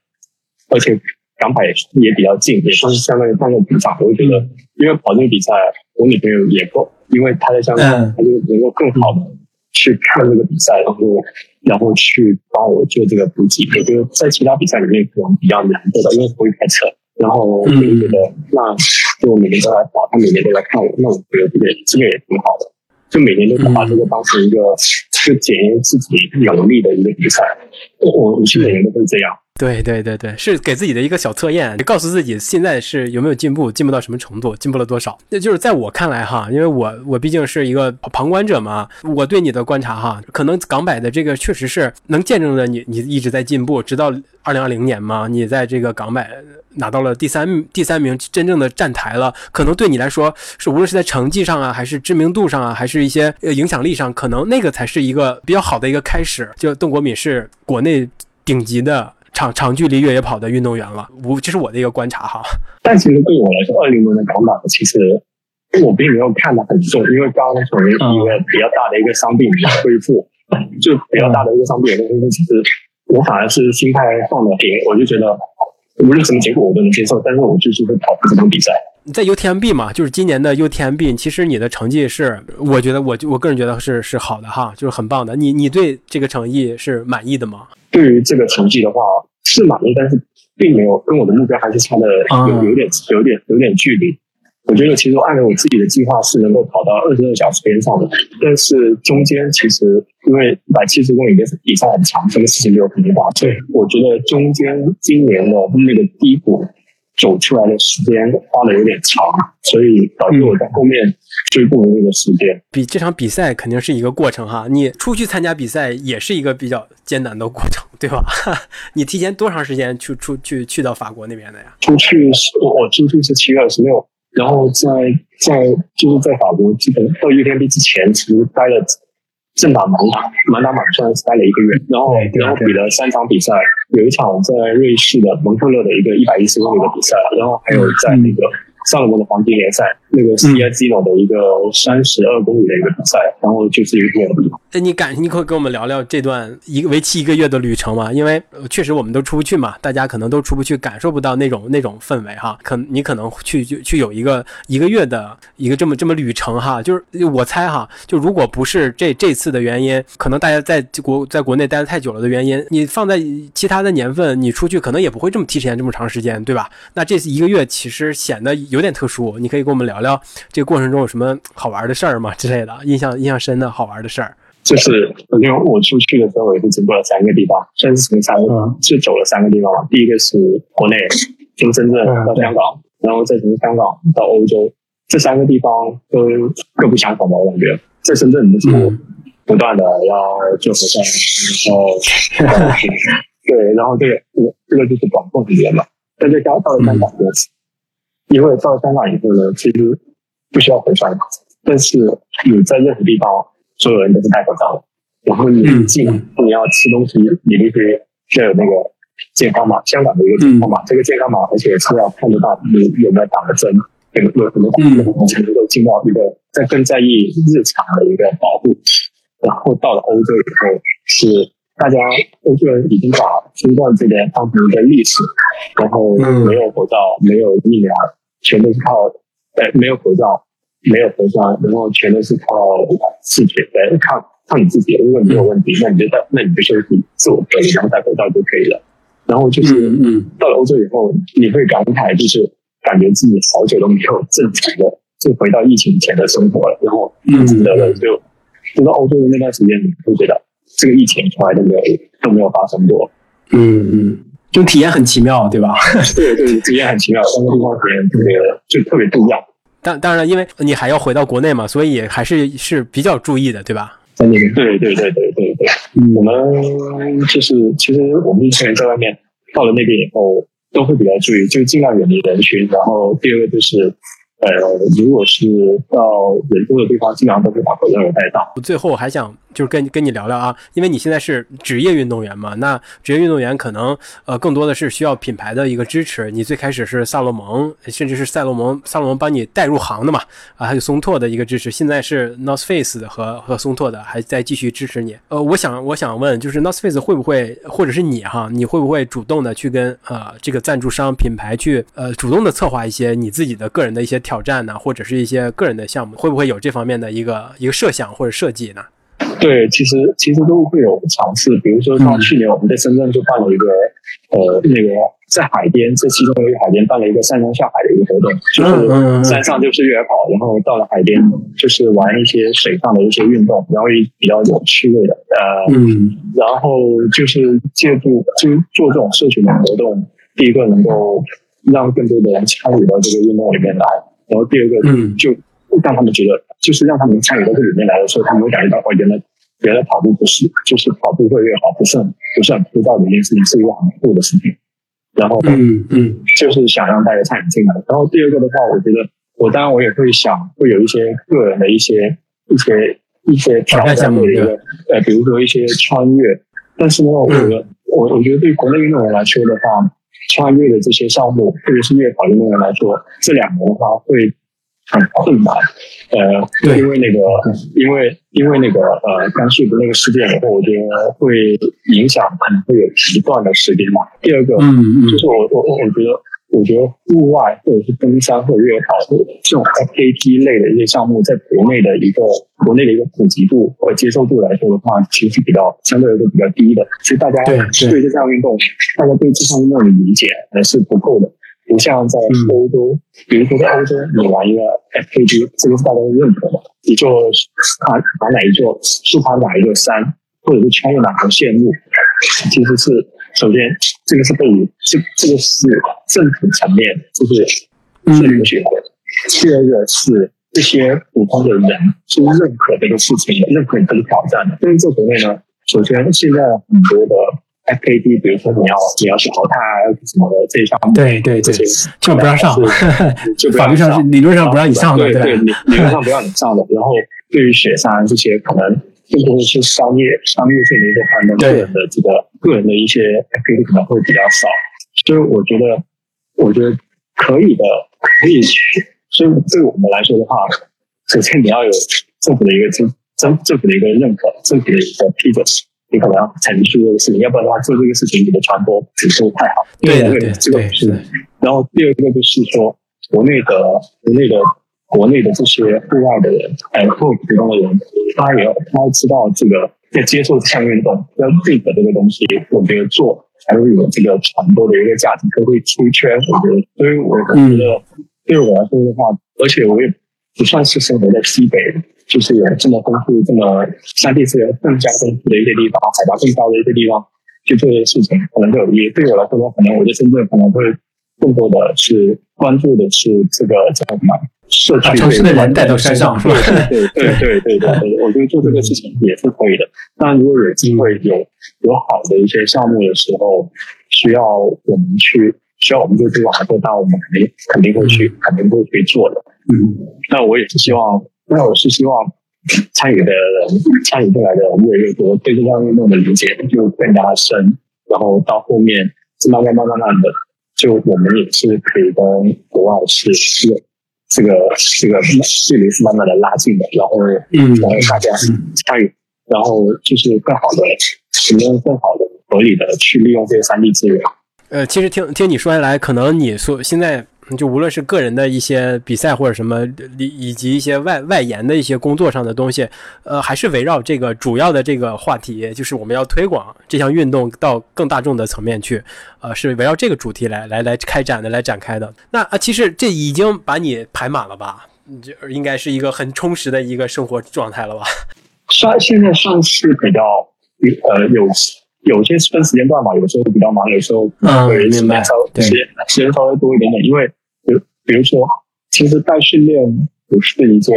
Speaker 2: 而且港跑也也比较近，也算是相当于半个鼓掌。我就觉得，因为跑这个比赛，我女朋友也够，因为她在香港，她就能够更好的去看这个比赛，然后然后去帮我做这个补给。我觉得在其他比赛里面可能比较难做到，因为不会开车。然后我就觉得，那就每年都来跑，他每年都来看我，那我觉得这个这个也挺好的。就每年都把这个当成一个，就检验自己能力的一个比赛。我我去每年都会这样。
Speaker 1: 对对对对，是给自己的一个小测验，告诉自己现在是有没有进步，进步到什么程度，进步了多少。那就是在我看来哈，因为我我毕竟是一个旁观者嘛，我对你的观察哈，可能港百的这个确实是能见证着你你一直在进步，直到二零二零年嘛，你在这个港百拿到了第三第三名，真正的站台了。可能对你来说，是无论是在成绩上啊，还是知名度上啊，还是一些影响力上，可能那个才是一个比较好的一个开始。就邓国敏是国内顶级的。长长距离越野跑的运动员了，我这是我的一个观察哈。
Speaker 2: 但其实对我来说，二零年的港马其实我并没有看得很重，因为刚从一个比较大的一个伤病恢复，<laughs> 就比较大的一个伤病恢复，其实我反而是心态放得平，我就觉得无论什么结果我都能接受，但是我就是会跑这场比赛。
Speaker 1: 在 UTMB 嘛，就是今年的 UTMB，其实你的成绩是，我觉得我我个人觉得是是好的哈，就是很棒的。你你对这个成绩是满意的吗？
Speaker 2: 对于这个成绩的话，是满意，但是并没有跟我的目标还是差的有有点有点有点距离。我觉得其实按照我自己的计划是能够跑到二十二小时边上的，但是中间其实因为一百七十公里的比赛很长，这个事情没有很大，所以我觉得中间今年的那个低谷。走出来的时间花的有点长，所以导致我在后面追不回那个时间。
Speaker 1: 比这场比赛肯定是一个过程哈，你出去参加比赛也是一个比较艰难的过程，对吧？<laughs> 你提前多长时间去出去去到法国那边的呀？
Speaker 2: 出去是我出去是七月二十六，然后在在就是在法国基本到 UTMB 之前，其实待了。正打满打，满打满算待了一个月，然后然后比了三场比赛，有一场在瑞士的蒙特勒的一个一百一十公里的比赛，然后还有在那个。萨勒蒙的黄金联赛，那个 C I Z O 的一个三十二公里的一个比赛，然后就是一个这样的地方。
Speaker 1: 哎，你感，你可以跟我们聊聊这段一个为期一个月的旅程吗？因为确实我们都出不去嘛，大家可能都出不去，感受不到那种那种氛围哈。可你可能去就去有一个一个月的一个这么这么旅程哈。就是我猜哈，就如果不是这这次的原因，可能大家在国在国内待的太久了的原因，你放在其他的年份，你出去可能也不会这么提前这么长时间，对吧？那这次一个月其实显得有。有点特殊，你可以跟我们聊聊这个过程中有什么好玩的事儿吗？之类的，印象印象深的好玩的事儿。
Speaker 2: 就是因为我出去的时候也是经过了三个地方，算是从三个是走了三个地方嘛。第一个是国内，从深圳到香港，然后再从香港到欧洲，这三个地方都各不相同吧？我感觉在深圳是不断的要做核酸，然后 <laughs> 对，然后这个这个这个就是管控里面嘛。但是到到了香港就是。因为到了香港以后呢，其实不需要核酸，但是你在任何地方，所有人都是戴口罩的。然后你进，你要吃东西，你必须要有那个健康码，香港的一个健康码。这个健康码，而且是要看得到你有没有打了针，有有什么才能够进到一个在更在意日常的一个保护。然后到了欧洲以后，是大家欧洲人已经把新冠这边当成一个历史，然后没有口罩，没有疫苗。全都是靠，呃，没有口罩，没有核酸，然后全都是靠自觉的，靠靠你自己。如果你有问题，那你就戴，那你就休息，自我隔离，然后戴口罩就可以了。然后就是，嗯，到了欧洲以后，你会感慨，就是感觉自己好久都没有正常的，就回到疫情前的生活了。然后，嗯，得了，就，就到欧洲的那段时间，你会觉得这个疫情从来都没有都没有发生过。
Speaker 1: 嗯嗯。就体验很奇妙，对吧？<laughs>
Speaker 2: 对对，体验很奇妙，三个地方体验特别就特别不一样。
Speaker 1: 当当然了，因为你还要回到国内嘛，所以还是是比较注意的，对吧？
Speaker 2: 在那边。对对对对对对。我们就是其实我们一群人在外面到了那边以后，都会比较注意，就尽量远离人群。然后第二个就是，呃，如果是到人多的地方，基本上都会把口罩戴上。
Speaker 1: 最后还想就是跟跟你聊聊啊，因为你现在是职业运动员嘛，那职业运动员可能呃更多的是需要品牌的一个支持。你最开始是萨洛蒙，甚至是赛洛蒙，萨洛蒙帮你带入行的嘛，啊，还有松拓的一个支持。现在是 North Face 和和松拓的还在继续支持你。呃，我想我想问，就是 North Face 会不会，或者是你哈，你会不会主动的去跟呃这个赞助商品牌去呃主动的策划一些你自己的个人的一些挑战呢，或者是一些个人的项目，会不会有这方面的一个一个设想或者设计呢？
Speaker 2: 对，其实其实都会有尝试，比如说像去年我们在深圳就办了一个，呃，那个在海边，这其中一个海边办了一个上山下海的一个活动，就是山上就是越野跑，然后到了海边就是玩一些水上的一些运动，然后也比较有趣味的，呃，然后就是借助就做这种社群的活动，第一个能够让更多的人参与到这个运动里面来，然后第二个就。让他们觉得，就是让他们参与到这里面来的时候，他们会感觉到，哦，原来原来跑步不是，就是跑步会越好，不是很不是很枯燥的一件事情，是一个很酷的事情。然后，
Speaker 1: 嗯嗯，
Speaker 2: 就是想让大家参与进来。然后第二个的话，我觉得，我当然我也会想，会有一些个人的一些一些一些挑战的一个，呃，比如说一些穿越。但是呢，我觉得，我我觉得对国内运动员来说的话，穿越的这些项目，特别是越野跑运动员来说，这两年的话会。很困难，呃，因为那个，因为因为那个，呃，甘肃的那个事件以后，我觉得会影响，可能会有一段的时间嘛。第二个，嗯嗯，就是我我我我觉得。我觉得户外或者是登山或者越野跑这种 FKT 类的一些项目，在国内的一个国内的一个普及度或接受度来说的话，其实是比较相对来说比较低的。其实大家对这项运动，大家对这项运动的理解还是不够的。不像在欧洲，比如说在欧洲，你玩一个 F K G，这个是大家都认可的。你就爬爬哪一座，是爬哪一座山，或者是穿越哪条线路，其实是。首先，这个是被这这个是政府层面，就是是允许的。第二个是这些普通的人是认可这个事情，认可这个挑战的。但是在国内呢，首先现在很多的 FKD，比如说你要你要去淘汰什么的这一项目，
Speaker 1: 对对对，<laughs> 就不让上，
Speaker 2: 就
Speaker 1: 法律上是理论上不让你上的，
Speaker 2: 对对，理理论上不让你上的。然后对于雪山这些可能。更多的是商业商业性的一个判断，个人的这个个人的一些 activity 可能会比较少，所以我觉得，我觉得可以的，可以去。所以对我们来说的话，首先你要有政府的一个政政政府的一个认可，政府的一个批准，你可能要陈述这个事情，要不然的话做这个事情你的传播不是太好。
Speaker 1: 对对，
Speaker 2: 这个是。然后第二个就是说，国内的国内的。国内的这些户外的人，呃，或普通的人，他也要他知道这个要接受这项运动，要认可这个东西，我觉得做才会有这个传播的一个价值，才会出圈。我觉得，所以我觉得对我来说的话，而且我也不算是生活在西北，就是有这么丰富、这么山地资源更加丰富的一些地方，海拔更高的一些地方去做这些事情，可能就也对我来说的话，可能我在深圳可能会更多的是关注的是这个叫什么？社区
Speaker 1: 城市的人带到山上是吧？
Speaker 2: 对对对对对对，<laughs> 我觉得做这个事情也是可以的。但如果有机会有有好的一些项目的时候，需要我们去，需要我们做这个合作，那我们肯定肯定会去，肯定会去做的。嗯，那我也是希望，那我是希望参与的人，参与进来的人越来越多，对这项运动的理解就更加深，然后到后面是慢慢慢慢慢的，就我们也是可以跟国外是是。这个这个距离是慢慢的拉近的，然后嗯，然后大家参与，然后就是更好的使用更好的合理的去利用这些三 D 资源。
Speaker 1: 呃，其实听听你说下来，可能你说现在。就无论是个人的一些比赛或者什么，以以及一些外外延的一些工作上的东西，呃，还是围绕这个主要的这个话题，就是我们要推广这项运动到更大众的层面去，呃，是围绕这个主题来来来开展的，来展开的。那啊，其实这已经把你排满了吧？这应该是一个很充实的一个生活状态了吧？
Speaker 2: 算现在算是比较呃有有些分时间段嘛，有时候比较忙，有时候会
Speaker 1: 明白
Speaker 2: 稍时间时间稍微多一点点，因为。比如说，其实带训练不是一件，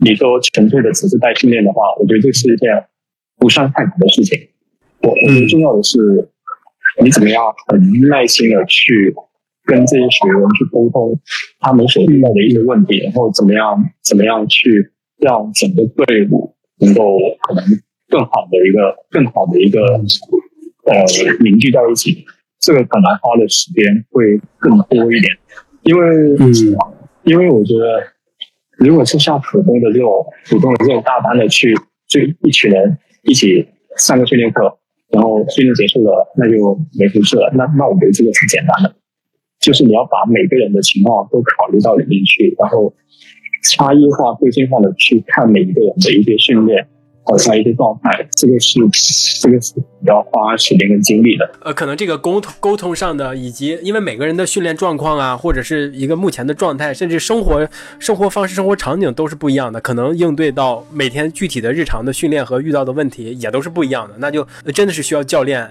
Speaker 2: 你说纯粹的只是带训练的话，我觉得这是一件不算太难的事情。我我觉得重要的是，你怎么样很耐心的去跟这些学员去沟通他们所遇到的一些问题，然后怎么样怎么样去让整个队伍能够可能更好的一个更好的一个呃凝聚在一起，这个可能花的时间会更多一点，因为
Speaker 1: 嗯。
Speaker 2: 因为我觉得如果是像普通的这种普通的这种大班的去就一群人一起上个训练课，然后训练结束了那就没回事了，那那我觉得这个是简单的，就是你要把每个人的情况都考虑到里面去，然后差异化、个性化的去看每一个人的一些训练和他一些状态，这个是这个是比较花时间跟精力的。
Speaker 1: 呃，可能这个沟通沟通上的，以及因为每个人的训练状况啊，或者是一个目前的状态，甚至生活生活方式、生活场景都是不一样的，可能应对到每天具体的日常的训练和遇到的问题也都是不一样的，那就真的是需要教练。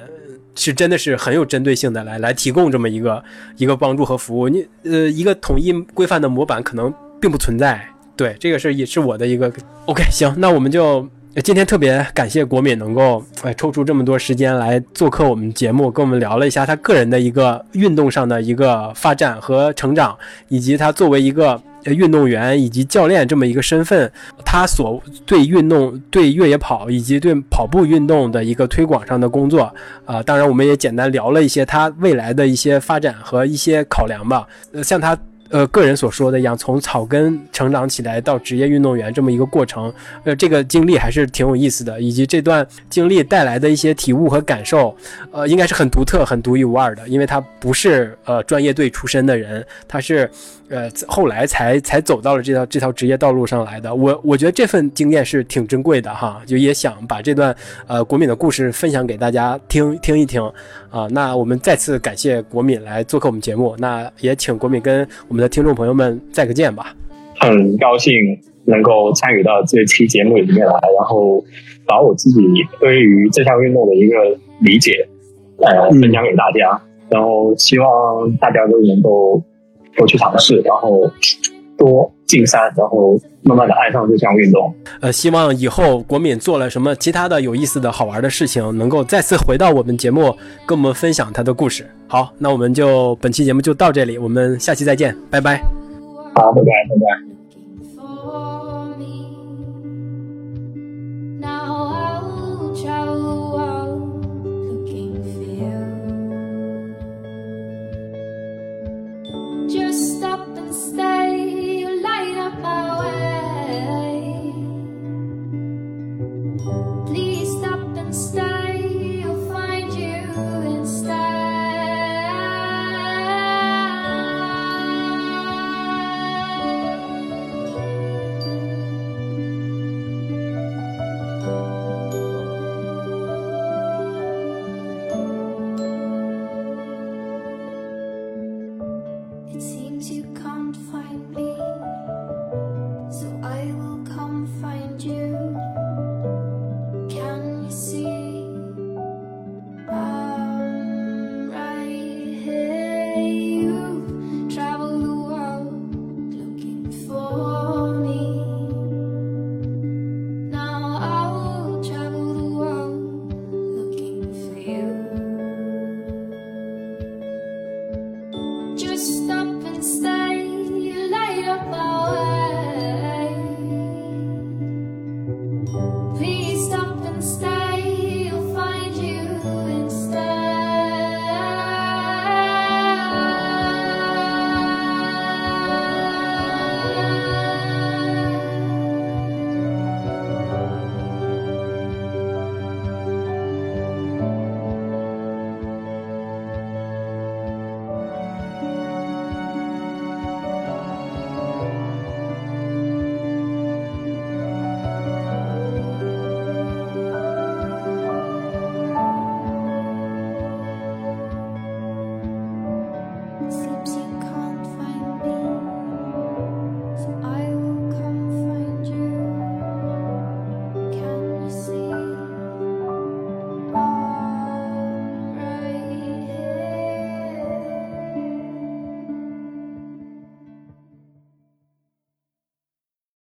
Speaker 1: 是真的是很有针对性的来来提供这么一个一个帮助和服务。你呃一个统一规范的模板可能并不存在。对，这个是也是我的一个 OK。行，那我们就今天特别感谢国敏能够哎抽出这么多时间来做客我们节目，跟我们聊了一下他个人的一个运动上的一个发展和成长，以及他作为一个运动员以及教练这么一个身份，他所对运动、对越野跑以及对跑步运动的一个推广上的工作啊、当然我们也简单聊了一些他未来的一些发展和一些考量吧。呃，像他。呃，个人所说的一样，从草根成长起来到职业运动员这么一个过程，呃，这个经历还是挺有意思的，以及这段经历带来的一些体悟和感受，呃，应该是很独特、很独一无二的，因为他不是呃专业队出身的人，他是呃后来才才走到了这条这条职业道路上来的。我我觉得这份经验是挺珍贵的哈，就也想把这段呃国敏的故事分享给大家听听一听啊。那我们再次感谢国敏来做客我们节目，那也请国敏跟我们我的听众朋友们再个见吧。
Speaker 2: 很高兴能够参与到这期节目里面来，然后把我自己对于这项运动的一个理解，呃，分享给大家。然后希望大家都能够多去尝试，然后多进山，然后慢慢的爱上这项运动。
Speaker 1: 呃，希望以后国敏做了什么其他的有意思的好玩的事情，能够再次回到我们节目，跟我们分享他的故事。好，那我们就本期节目就到这里，我们下期再见，拜拜。
Speaker 2: 好，拜拜，拜拜。
Speaker 3: Now I'll travel